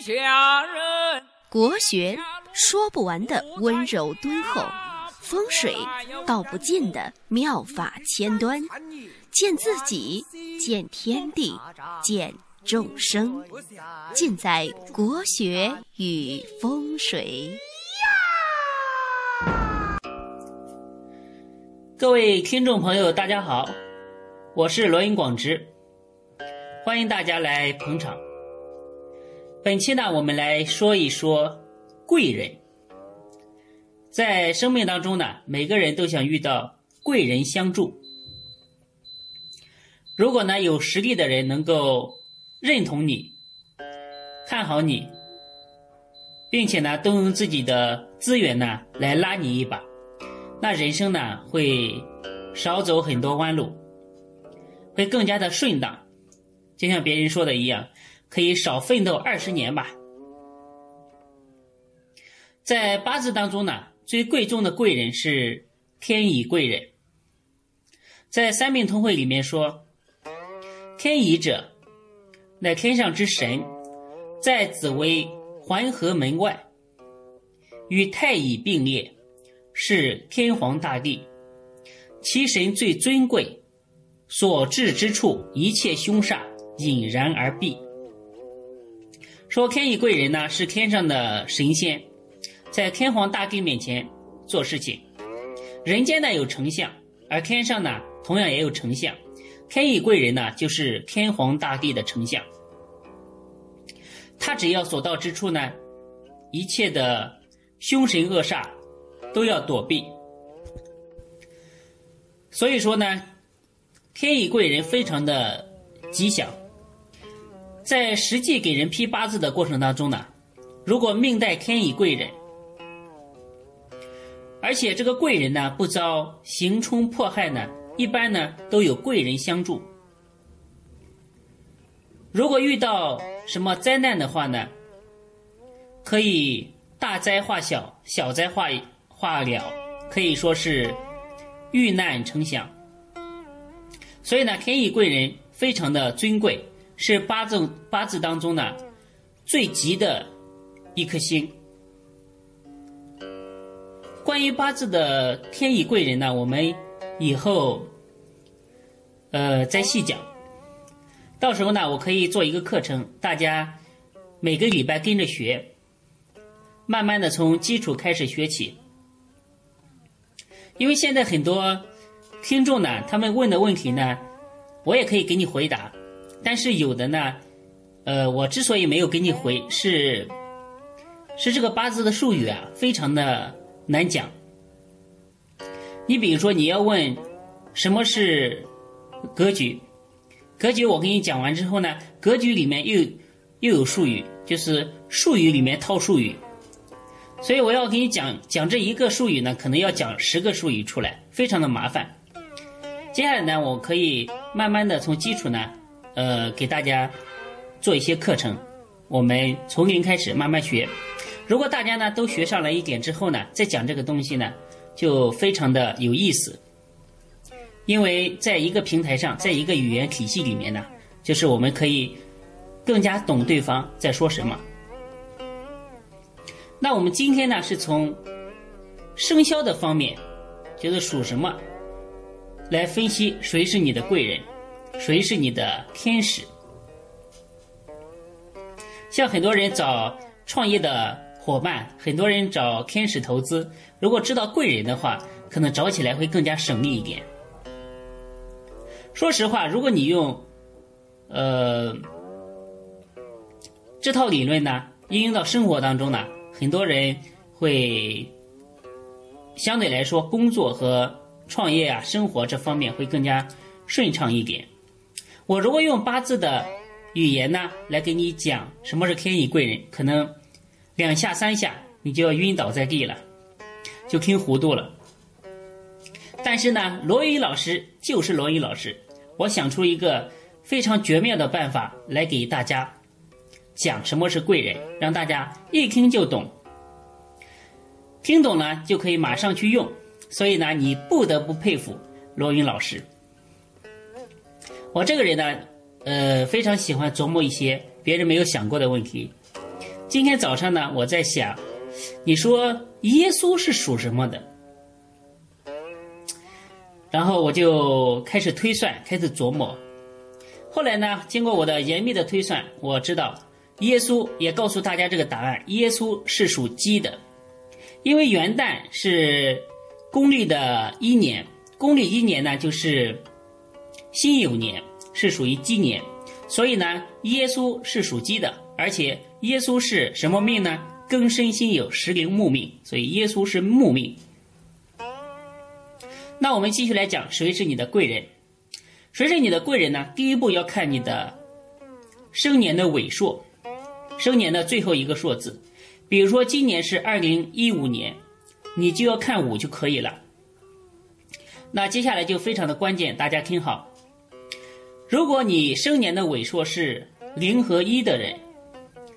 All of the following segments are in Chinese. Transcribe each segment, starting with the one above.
下人。国学说不完的温柔敦厚，风水道不尽的妙法千端，见自己，见天地，见众生，尽在国学与风水。各位听众朋友，大家好，我是罗云广之，欢迎大家来捧场。本期呢，我们来说一说贵人。在生命当中呢，每个人都想遇到贵人相助。如果呢，有实力的人能够认同你、看好你，并且呢，动用自己的资源呢来拉你一把。那人生呢，会少走很多弯路，会更加的顺当。就像别人说的一样，可以少奋斗二十年吧。在八字当中呢，最贵重的贵人是天乙贵人。在《三命通会》里面说：“天乙者，乃天上之神，在紫微环河门外，与太乙并列。”是天皇大帝，其神最尊贵，所至之处，一切凶煞隐然而避。说天乙贵人呢，是天上的神仙，在天皇大帝面前做事情。人间呢有丞相，而天上呢同样也有丞相。天乙贵人呢，就是天皇大帝的丞相。他只要所到之处呢，一切的凶神恶煞。都要躲避，所以说呢，天乙贵人非常的吉祥。在实际给人批八字的过程当中呢，如果命带天乙贵人，而且这个贵人呢不遭刑冲迫害呢，一般呢都有贵人相助。如果遇到什么灾难的话呢，可以大灾化小，小灾化。化了，可以说是遇难成祥。所以呢，天乙贵人非常的尊贵，是八字八字当中呢最吉的一颗星。关于八字的天乙贵人呢，我们以后呃再细讲。到时候呢，我可以做一个课程，大家每个礼拜跟着学，慢慢的从基础开始学起。因为现在很多听众呢，他们问的问题呢，我也可以给你回答，但是有的呢，呃，我之所以没有给你回，是是这个八字的术语啊，非常的难讲。你比如说，你要问什么是格局，格局我给你讲完之后呢，格局里面又又有术语，就是术语里面套术语。所以我要给你讲讲这一个术语呢，可能要讲十个术语出来，非常的麻烦。接下来呢，我可以慢慢的从基础呢，呃，给大家做一些课程，我们从零开始慢慢学。如果大家呢都学上来一点之后呢，再讲这个东西呢，就非常的有意思。因为在一个平台上，在一个语言体系里面呢，就是我们可以更加懂对方在说什么。那我们今天呢，是从生肖的方面，就是属什么，来分析谁是你的贵人，谁是你的天使。像很多人找创业的伙伴，很多人找天使投资，如果知道贵人的话，可能找起来会更加省力一点。说实话，如果你用，呃，这套理论呢，应用到生活当中呢。很多人会相对来说工作和创业啊、生活这方面会更加顺畅一点。我如果用八字的语言呢来给你讲什么是天乙贵人，可能两下三下你就要晕倒在地了，就听糊涂了。但是呢，罗云老师就是罗云老师，我想出一个非常绝妙的办法来给大家。讲什么是贵人，让大家一听就懂，听懂了就可以马上去用。所以呢，你不得不佩服罗云老师。我这个人呢，呃，非常喜欢琢磨一些别人没有想过的问题。今天早上呢，我在想，你说耶稣是属什么的？然后我就开始推算，开始琢磨。后来呢，经过我的严密的推算，我知道耶稣也告诉大家这个答案：耶稣是属鸡的，因为元旦是公历的一年，公历一年呢就是辛酉年，是属于鸡年，所以呢，耶稣是属鸡的，而且耶稣是什么命呢？庚申辛酉时令木命，所以耶稣是木命。那我们继续来讲，谁是你的贵人？谁是你的贵人呢？第一步要看你的生年的尾数，生年的最后一个数字。比如说今年是二零一五年，你就要看五就可以了。那接下来就非常的关键，大家听好。如果你生年的尾数是零和一的人，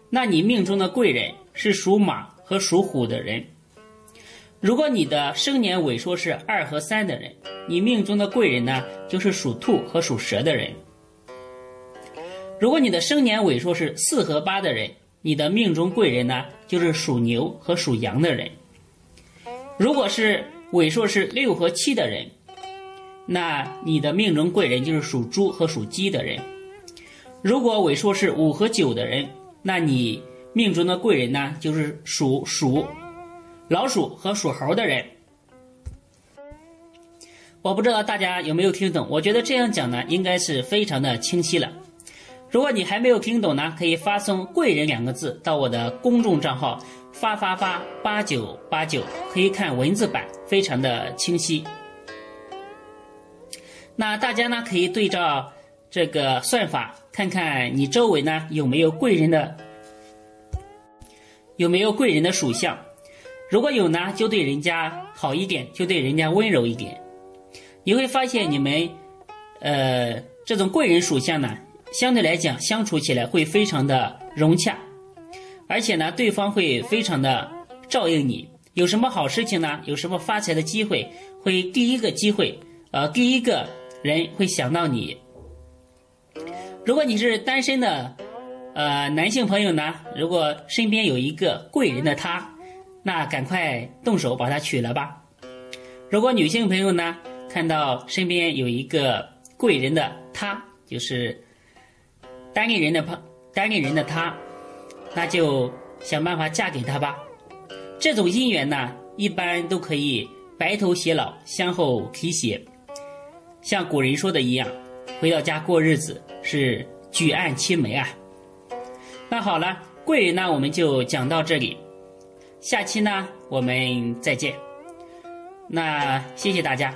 那你命中的贵人是属马和属虎的人。如果你的生年尾数是二和三的人，你命中的贵人呢，就是属兔和属蛇的人。如果你的生年尾数是四和八的人，你的命中贵人呢，就是属牛和属羊的人。如果是尾数是六和七的人，那你的命中贵人就是属猪和属鸡的人。如果尾数是五和九的人，那你命中的贵人呢，就是属鼠。老鼠和属猴的人，我不知道大家有没有听懂。我觉得这样讲呢，应该是非常的清晰了。如果你还没有听懂呢，可以发送“贵人”两个字到我的公众账号“发发发八九八九”，可以看文字版，非常的清晰。那大家呢，可以对照这个算法，看看你周围呢有没有贵人的，有没有贵人的属相。如果有呢，就对人家好一点，就对人家温柔一点。你会发现你们，呃，这种贵人属相呢，相对来讲相处起来会非常的融洽，而且呢，对方会非常的照应你。有什么好事情呢？有什么发财的机会，会第一个机会，呃，第一个人会想到你。如果你是单身的，呃，男性朋友呢，如果身边有一个贵人的他。那赶快动手把他娶了吧。如果女性朋友呢，看到身边有一个贵人的他，就是单恋人的朋单恋人的他，那就想办法嫁给他吧。这种姻缘呢，一般都可以白头偕老，相互提携。像古人说的一样，回到家过日子是举案齐眉啊。那好了，贵人呢，我们就讲到这里。下期呢，我们再见。那谢谢大家。